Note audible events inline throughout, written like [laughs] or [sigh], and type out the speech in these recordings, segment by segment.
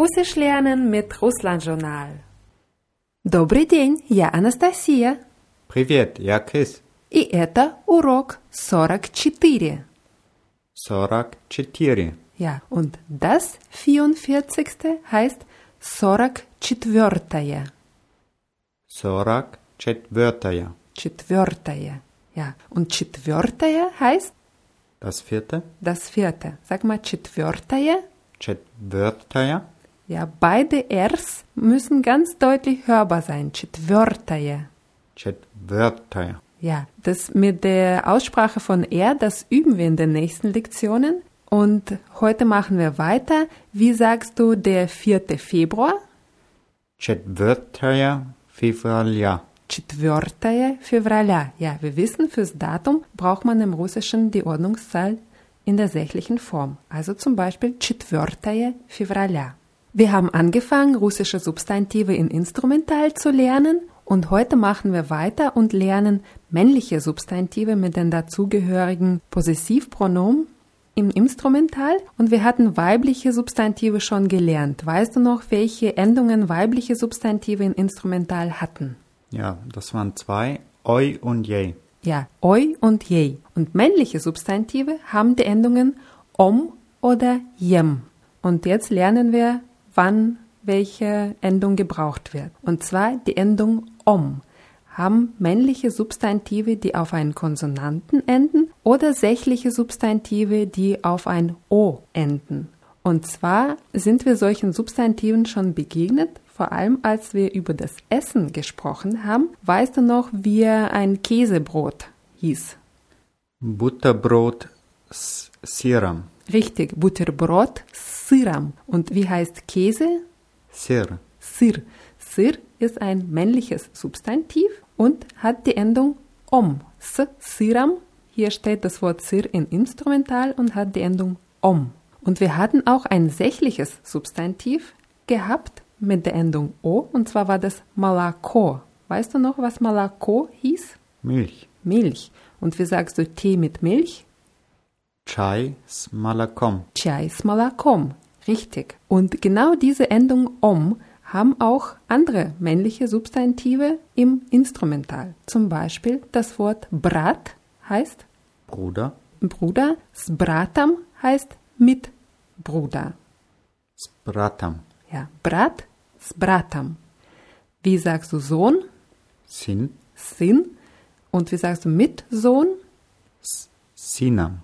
Russisch lernen mit Russland-Journal. Добрый день, я Анастасия. Привет, я Крис. И это урок 44. 44. Ja, und das 44. heißt 44. 44. Четвертое. Ja, und четвертое heißt Das vierte. das vierte. Sag mal четвертое. Четвертая. Ja, beide Rs müssen ganz deutlich hörbar sein. Четвертое. Четвертая. Ja, das mit der Aussprache von R, das üben wir in den nächsten Lektionen. Und heute machen wir weiter. Wie sagst du der 4. Februar? Четвертая февраля. 4. февраля. Ja, wir wissen, fürs Datum braucht man im Russischen die Ordnungszahl in der sächlichen Form. Also zum Beispiel 4. февраля. Wir haben angefangen, russische Substantive in Instrumental zu lernen und heute machen wir weiter und lernen männliche Substantive mit den dazugehörigen Possessivpronomen im Instrumental und wir hatten weibliche Substantive schon gelernt. Weißt du noch, welche Endungen weibliche Substantive in Instrumental hatten? Ja, das waren zwei. Oi und je. Ja, oi und je. Und männliche Substantive haben die Endungen om oder jem. Und jetzt lernen wir, wann welche Endung gebraucht wird. Und zwar die Endung om haben männliche Substantive, die auf einen Konsonanten enden oder sächliche Substantive, die auf ein O enden. Und zwar sind wir solchen Substantiven schon begegnet, vor allem als wir über das Essen gesprochen haben. Weißt du noch, wie ein Käsebrot hieß? Butterbrot Siram. Richtig, Butterbrot с сыром. Und wie heißt Käse? Сыр. Sir. Sir ist ein männliches Substantiv und hat die Endung om. S, siram. Hier steht das Wort sir in Instrumental und hat die Endung om. Und wir hatten auch ein sächliches Substantiv gehabt mit der Endung o und zwar war das malako. Weißt du noch, was malako hieß? Milch. Milch. Und wie sagst du Tee mit Milch? Chai Smalakom. Chai Smalakom. Richtig. Und genau diese Endung om haben auch andere männliche Substantive im Instrumental. Zum Beispiel das Wort Brat heißt Bruder. Bruder. Sbratam heißt mit Bruder. Sbratam. Ja, Brat, Sbratam. Wie sagst du Sohn? Sin. Sin. Und wie sagst du mit Mitsohn? Sinam.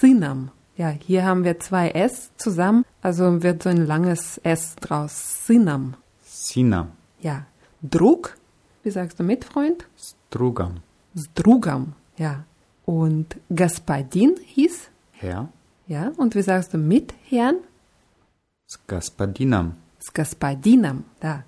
Sinam. Ja, hier haben wir zwei S zusammen, also wird so ein langes S draus. Sinam. Sinam. Ja. Drug, wie sagst du mit, Freund? Strugam. Strugam, ja. Und Gaspadin hieß? Herr. Ja, und wie sagst du mit Herrn? Skaspadinam. Skaspadinam, da.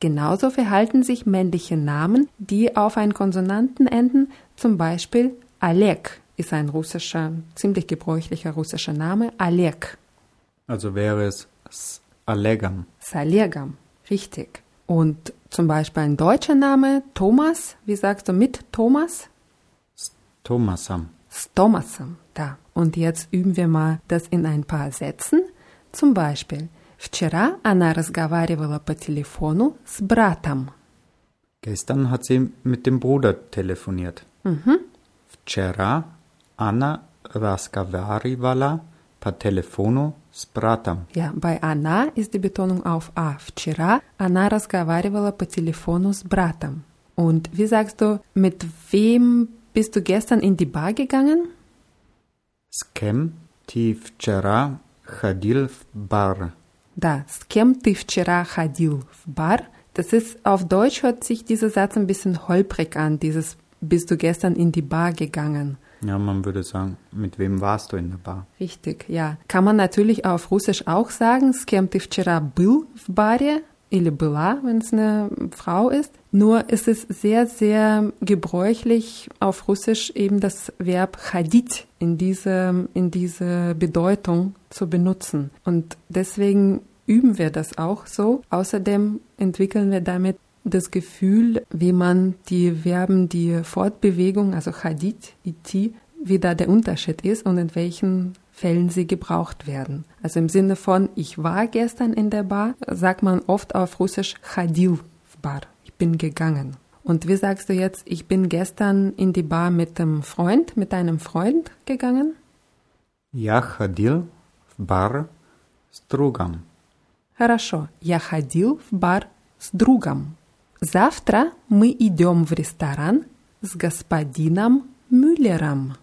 Genauso verhalten sich männliche Namen, die auf einen Konsonanten enden, zum Beispiel Alek ist ein russischer, ziemlich gebräuchlicher russischer Name, Alek. Also wäre es с Олегом. Salegam, richtig. Und zum Beispiel ein deutscher Name, Thomas, wie sagst du mit Thomas? С Томасом. S Thomasam, da. Und jetzt üben wir mal das in ein paar Sätzen. Zum Beispiel, Вчера она разговаривала по телефону с братом. Gestern hat sie mit dem Bruder telefoniert. Mhm. Вчера она разговаривала по телефону с братом. Ja, bei Anna ist die Betonung auf A. Вчера она разговаривала по телефону с братом. Und wie sagst du, mit wem bist du gestern in die Bar gegangen? С кем ты вчера ходил в бар? Da, с кем ты вчера ходил в бар? Das ist, auf Deutsch hört sich dieser Satz ein bisschen holprig an, dieses bist du gestern in die Bar gegangen. Ja, man würde sagen, mit wem warst du in der Bar? Richtig, ja. Kann man natürlich auf Russisch auch sagen, с кем ты вчера был в баре или была, wenn es eine Frau ist. Nur ist es sehr, sehr gebräuchlich auf Russisch eben das Verb ходить in diese, in diese Bedeutung zu benutzen. Und deswegen üben wir das auch so. Außerdem entwickeln wir damit das Gefühl, wie man die Verben, die Fortbewegung, also hadith, iti, wie da der Unterschied ist und in welchen Fällen sie gebraucht werden. Also im Sinne von ich war gestern in der Bar, sagt man oft auf Russisch ходил в бар. Ich bin gegangen. Und wie sagst du jetzt, ich bin gestern in die Bar mit einem Freund, mit einem Freund gegangen? Я ходил в бар с другом. Хорошо. Я ходил в бар с другом. Завтра мы идем в ресторан с господином Мюллером.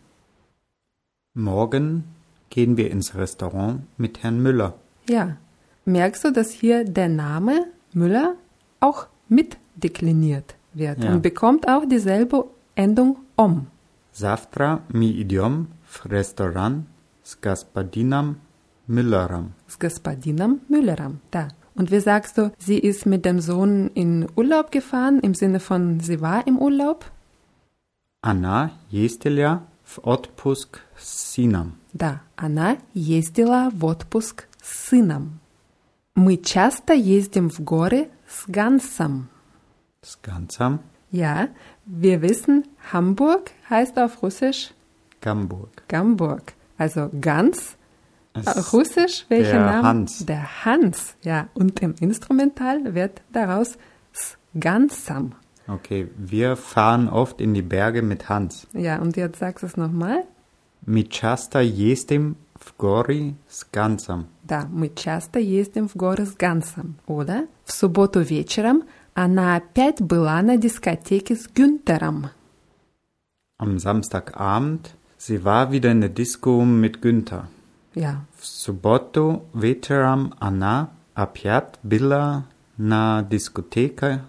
Morgen gehen wir ins Restaurant mit Herrn Müller. Ja. Merkst du, dass hier der Name Müller auch mitdekliniert wird Ja. und bekommt auch dieselbe Endung om. Завтра мы идем в ресторан с господином Müllerом. с господином Müllerом. Da. Und wie sagst du, sie ist mit dem Sohn in Urlaub gefahren, im Sinne von, sie war im Urlaub? Она ездила в отпуск с сыном. Да, она ездила в отпуск с сыном. Мы часто ездим в горы с Гансом. С Ganzam Ja, wir wissen, Hamburg heißt auf Russisch Gamburg. Gamburg. Also Gans, Es äh, Russisch, welcher der Name? Hans. Der Hans, ja. Und im Instrumental wird daraus s Gansam. Okay, wir fahren oft in die Berge mit Hans. Ja, und jetzt sagst du es nochmal. Мы часто ездим в горы с Ganzam. Да, мы часто ездим в горы с Гансом. Oder? В субботу вечером она опять была на дискотеке с Günterом. Am Samstagabend, sie war wieder in der Disco mit Günther. Ja, В субботу вечером она опять была на дискотеке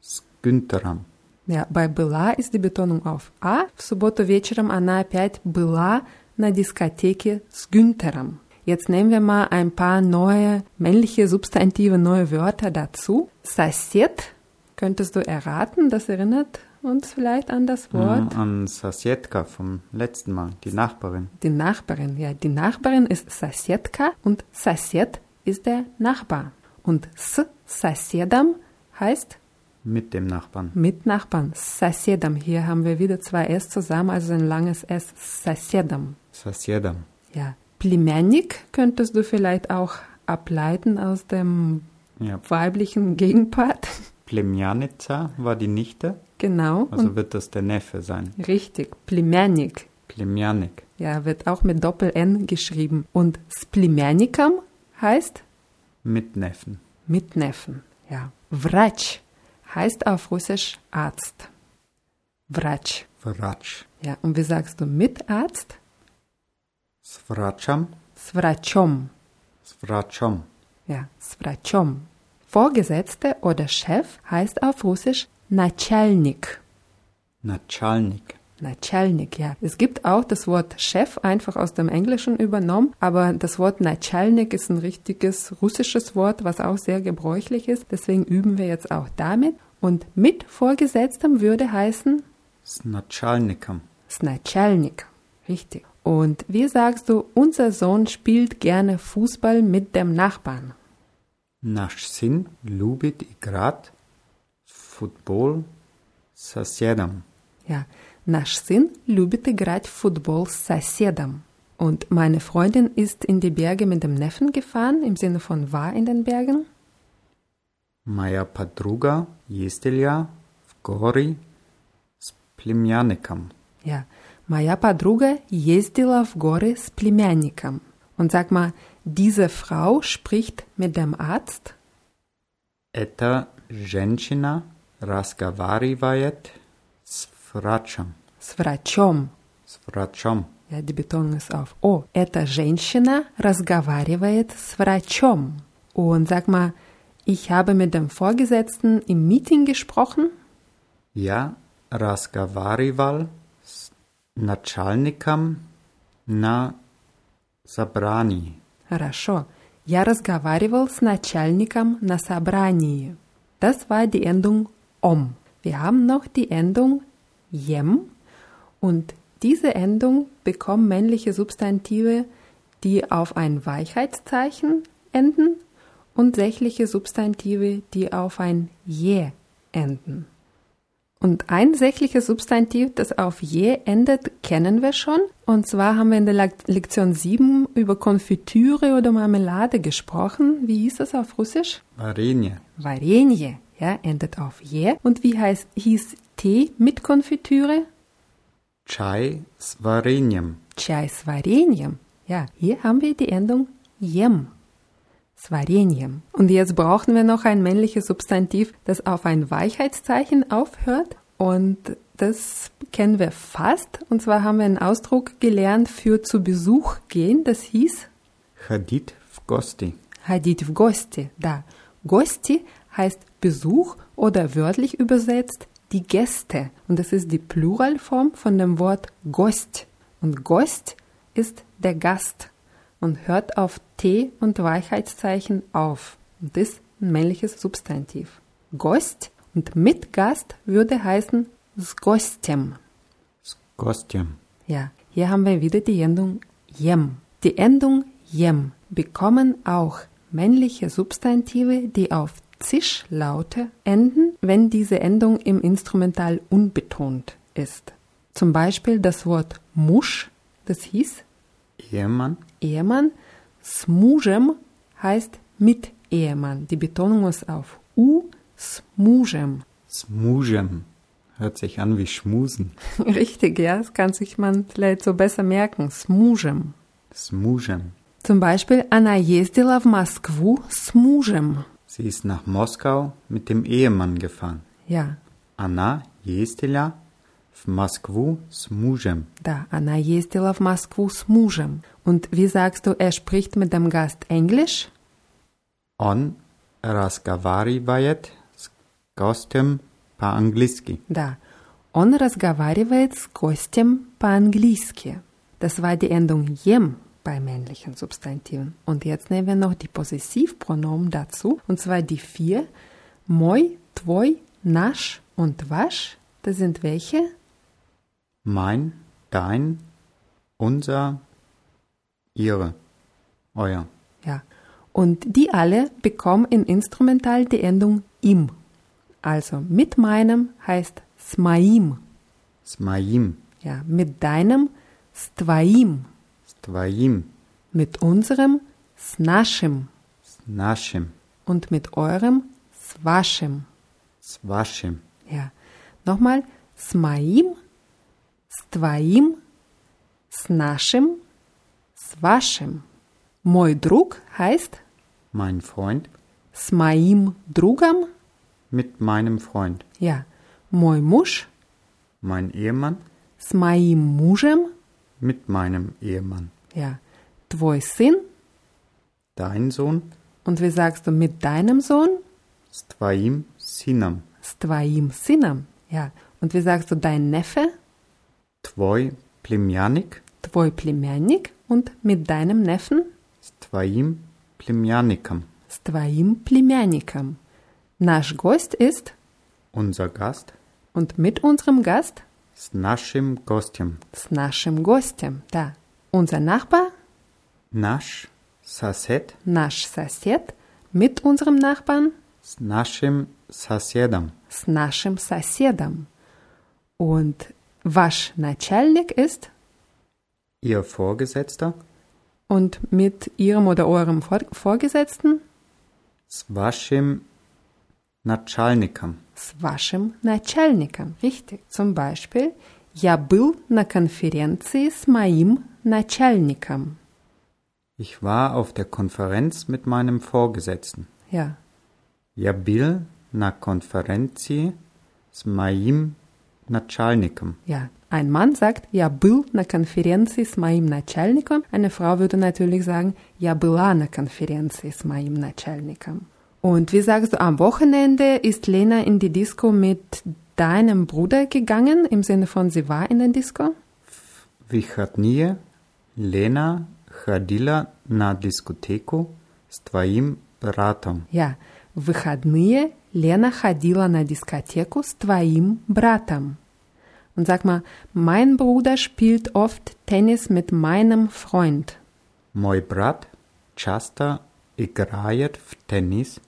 с Günterом. ja, bei была ist die Betonung auf A. В субботу вечером она опять была на дискотеке с Günterом. Jetzt nehmen wir mal ein paar neue männliche Substantive, neue Wörter dazu. Sosed, könntest du erraten, das erinnert uns vielleicht an das Wort? Ja, an Sasjetka vom letzten Mal, die Nachbarin. Die Nachbarin, ja, die Nachbarin ist Соседка und Sosed ist der Nachbar. Und s Соседом heißt Mit dem Nachbarn. mit Nachbarn. Соседом. Hier haben wir wieder zwei S zusammen, also ein langes S. Соседом. Sasjedam. Ja. Plемянник könntest du vielleicht auch ableiten aus dem Ja. weiblichen Gegenpart. [laughs] Plemjanica war die Nichte. Genau. Also wird das der Neffe sein. Richtig, Plemjanik. Plemjanik. Ja, wird auch mit Doppel-N geschrieben. Und Splimjanikam heißt? Mitneffen. Mitneffen, ja. Vratsch heißt auf Russisch Arzt. Vratsch. Vratsch. Ja, und wie sagst du Mitarzt? Svratscham. Svratschom. Svratschom. Ja, Svratschom. Vorgesetzte oder Chef heißt auf Russisch Начальник. Natschalnik. Начальник, ja. Es gibt auch das Wort Chef einfach aus dem Englischen übernommen, aber das Wort Начальник ist ein richtiges russisches Wort, was auch sehr gebräuchlich ist. Deswegen üben wir jetzt auch damit. Und mit Vorgesetztem würde heißen S Natschalnikam. с начальник. Richtig. Und wie sagst du, unser Sohn spielt gerne Fußball mit dem Nachbarn? Наш сын любит играть в футбол с соседом. Ja, наш сын любит играть в футбол с соседом. Und meine Freundin ist in die Berge mit dem Neffen gefahren, im Sinne von war in den Bergen. Моя подруга ездила в горы с племянником. Ja, моя подруга ездила в горы с племянником. Und sag mal, diese Frau spricht mit dem Arzt? Эта женщина разговаривает с врачом. С врачом. С врачом. Ja, die Betonung ist auf O. Эта женщина разговаривает с врачом. Und sag mal, ich habe mit dem Vorgesetzten im Meeting gesprochen? Я разговаривал с начальником на собрании. Хорошо. Я разговаривал с начальником на собрании. Das war die Endung om. Wir haben noch die Endung jem und diese Endung bekommen männliche Substantive, die auf ein Weichheitszeichen enden und sächliche Substantive, die auf ein je enden. Und ein sächliches Substantiv, das auf je endet, kennen wir schon. Und zwar haben wir in der Lek- Lektion 7 über Konfitüre oder Marmelade gesprochen. Wie hieß das auf Russisch? Varenje. Varenje, ja, endet auf je. Und wie heißt, hieß Tee mit Konfitüre? Chai s Varenjem. Chai с вареньем. Ja, hier haben wir die Endung jem. S вареньем. Und jetzt brauchen wir noch ein männliches Substantiv, das auf ein Weichheitszeichen aufhört. Und das kennen wir fast. Und zwar haben wir einen Ausdruck gelernt für zu Besuch gehen. Das hieß Ходить в гости. Hadit в гости. Da. Gosti heißt Besuch oder wörtlich übersetzt die Gäste. Und das ist die Pluralform von dem Wort Gost. Und Gost ist der Gast und hört auf T und Weichheitszeichen auf und ist ein männliches Substantiv. Gost und Mitgast würde heißen Sgostem. Sgostem. Ja, hier haben wir wieder die Endung jem. Die Endung jem bekommen auch männliche Substantive, die auf Zischlaute enden, wenn diese Endung im Instrumental unbetont ist. Zum Beispiel das Wort Musch, das hieß Ehemann. Ehemann. Z mużem heißt mit Ehemann. Die Betonung ist auf U. Z mużem. Z mużem. Hört sich an wie Schmusen. [laughs] Richtig, ja. Das kann sich man vielleicht so besser merken. Z mużem. Z mużem. Zum Beispiel, Anna jezdila w Moskwu z mużem. Sie ist nach Moskau mit dem Ehemann gefahren. Ja. Anna jezdila в Москву с мужем. da, она ездила в Москву с мужем. Und wie sagst du, er spricht mit dem Gast Englisch? Он разговаривает с гостем по-английски. Da, он разговаривает с гостем по-английски. Das war die Endung jem bei männlichen Substantiven. Und jetzt nehmen wir noch die Possessivpronomen dazu, und zwar die vier. Moj, tvoj, nasch und wasch. Das sind welche? Mein, dein, unser, ihre, euer. Ja. Und die alle bekommen in Instrumental die Endung im. Also mit meinem heißt smaim. Smaim. Ja, mit deinem stvaim. Stvaim. Mit unserem snashim. Snashim. Und mit eurem swashim. Swashim. Ja. Nochmal smaim с твоим, с нашим, с вашим. Мой друг heißt mein Freund, с моим другом. mit meinem Freund, Ja. Мой муж mein Ehemann, с моим мужем. mit meinem Ehemann, Ja. Твой сын. dein Sohn, Und wie sagst du mit deinem Sohn? с твоим сыном, С твоим сыном. Ja. Und wie sagst du dein Neffe? твой племянник, Твой племянник. Und mit deinem Neffen? с твоим племянником. С твоим племянником. Наш гость ist Unser Gast, und mit unserem Gast с нашим гостем. с нашим гостем. Да. Unser Nachbar, Наш сосед наш сосед, mit unserem Nachbarn, с нашим соседом. с нашим соседом. Und ваш начальник ist Ihr Vorgesetzter und mit ihrem oder eurem Vor Vorgesetzten с вашим начальником. с вашим начальником. Richtig. Zum Beispiel, я был на конференции с моим начальником. Ich war auf der Konferenz mit meinem Vorgesetzten. Ja. Я был на конференции с моим начальником. Ja. Ein Mann sagt, я был на конференции с моим начальником. Eine Frau würde natürlich sagen, я была на конференции с моим начальником. Und wie sagst du, am Wochenende ist Lena in die Disco mit deinem Bruder gegangen, im Sinne von sie war in der Disco? В выходные Лена ходила на дискотеку с твоим братом. Ja, в выходные Lena ходила на дискотеку с твоим братом. Und sag mal, mein Bruder spielt oft Tennis mit meinem Freund. Мой брат часто играет в теннис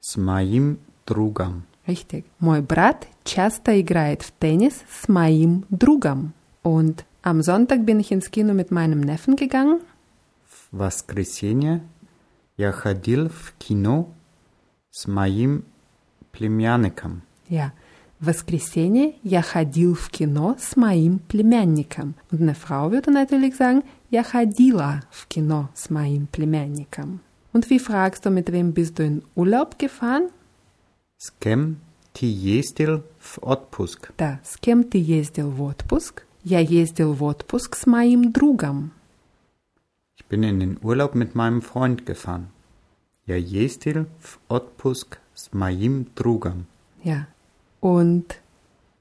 с моим другом. Richtig. Мой брат часто играет в теннис с моим другом. Und am Sonntag bin ich ins Kino mit meinem Neffen gegangen. В воскресенье я ходил в кино с моим племянником. Ja. В воскресенье я ходил в кино с моим племянником. Und eine Frau würde natürlich sagen, я ходила в кино с моим племянником. Und wie fragst du, mit wem bist du in Urlaub gefahren? С кем ты ездил в отпуск? Да, с кем ты ездил в отпуск? Я ездил в отпуск с моим другом. Ich bin in den Urlaub mit meinem Freund gefahren. Я ездил в отпуск с моим другом. Ja. Und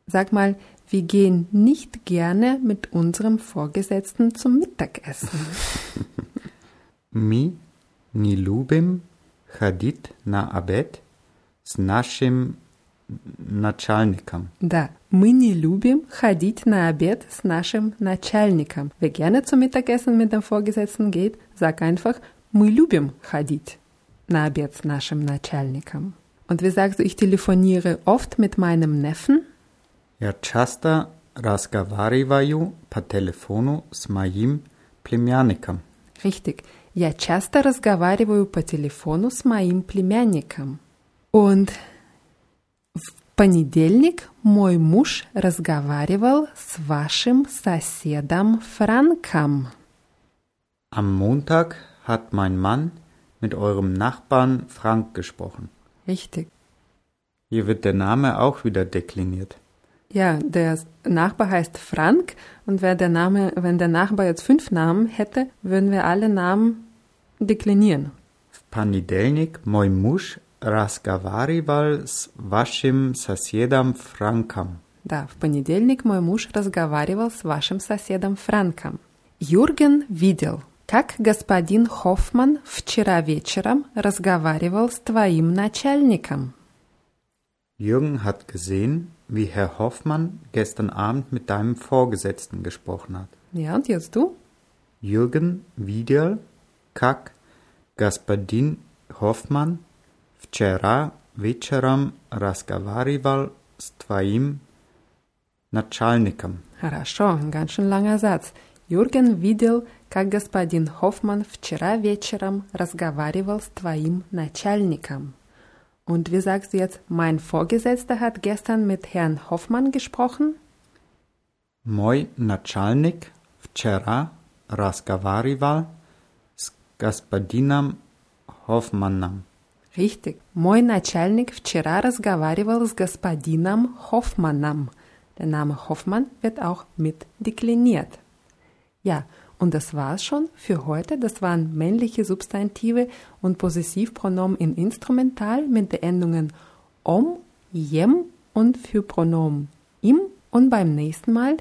sag mal, wir gehen nicht gerne mit unserem Vorgesetzten zum Mittagessen. [laughs] Мы не любим ходить на обед с нашим начальником. Да, мы не любим ходить на обед с нашим начальником. Wer gerne zum Mittagessen mit dem Vorgesetzten geht, sag einfach, мы любим ходить на обед с нашим начальником. Und wie sagst du, ich telefoniere oft mit meinem Neffen? Я часто разговариваю по телефону с моим племянником. Richtig. Я часто разговариваю по телефону с моим племянником. Und в понедельник мой муж разговаривал с вашим соседом Франком. Am Montag hat mein Mann mit eurem Nachbarn Frank gesprochen. Richtig. Hier wird der Name auch wieder dekliniert. Ja, der Nachbar heißt Frank und wer der Name, wenn der Nachbar jetzt fünf Namen hätte, würden wir alle Namen deklinieren. В понедельник мой муж разговаривал с вашим соседом Франком. Да, в понедельник мой муж разговаривал с вашим соседом Франком. Юрген видел, как господин Хоффман вчера вечером разговаривал с твоим начальником. Jürgen hat gesehen, wie Herr Hoffmann gestern Abend mit deinem Vorgesetzten gesprochen hat. Ja, und jetzt du? Jürgen видел, как господин Hoffmann вчера вечером разговаривал с твоим начальником. Хорошо, ein ganz schön langer Satz. Юрген видел, как господин Хоффман вчера вечером разговаривал с твоим начальником. Und wie sagst du jetzt, mein Vorgesetzter hat gestern mit Herrn Hoffmann gesprochen? Мой начальник вчера разговаривал с господином Hoffmanном. Richtig. Мой начальник вчера разговаривал с господином Hoffmanном. Der Name Hoffmann wird auch mit dekliniert. Ja, und das war's schon für heute. Das waren männliche Substantive und Possessivpronomen in Instrumental mit den Endungen om, jem und für Pronomen im. Und beim nächsten Mal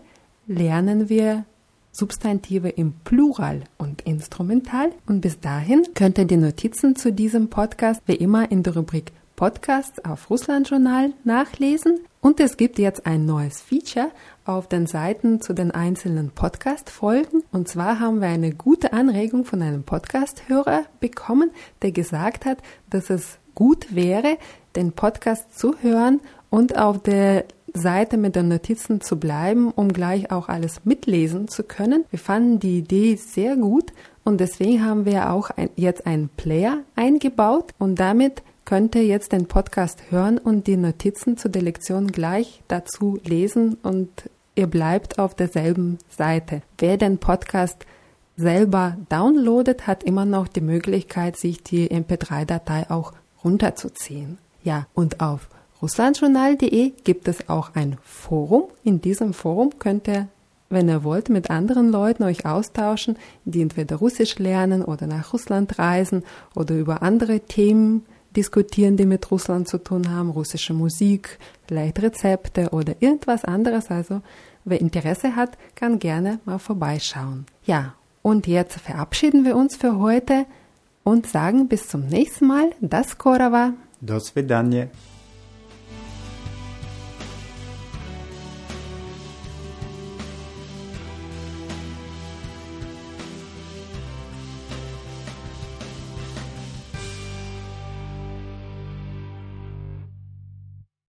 lernen wir Substantive im Plural und Instrumental. Und bis dahin könnt ihr die Notizen zu diesem Podcast wie immer in der Rubrik Podcasts auf Russland Journal nachlesen. Und es gibt jetzt ein neues Feature auf den Seiten zu den einzelnen Podcast-Folgen. Und zwar haben wir eine gute Anregung von einem Podcast-Hörer bekommen, der gesagt hat, dass es gut wäre, den Podcast zu hören und auf der Seite mit den Notizen zu bleiben, um gleich auch alles mitlesen zu können. Wir fanden die Idee sehr gut und deswegen haben wir auch ein, jetzt einen Player eingebaut und damit könnt ihr jetzt den Podcast hören und die Notizen zu der Lektion gleich dazu lesen und ihr bleibt auf derselben Seite. Wer den Podcast selber downloadet, hat immer noch die Möglichkeit, sich die MP3-Datei auch runterzuziehen. Ja, und auf russlandjournal.de gibt es auch ein Forum. In diesem Forum könnt ihr, wenn ihr wollt, mit anderen Leuten euch austauschen, die entweder Russisch lernen oder nach Russland reisen oder über andere Themen diskutieren, die mit Russland zu tun haben, russische Musik, Leitrezepte oder irgendwas anderes. Also wer Interesse hat, kann gerne mal vorbeischauen. Ja, und jetzt verabschieden wir uns für heute und sagen bis zum nächsten Mal. Das Korava. Das Vedanje.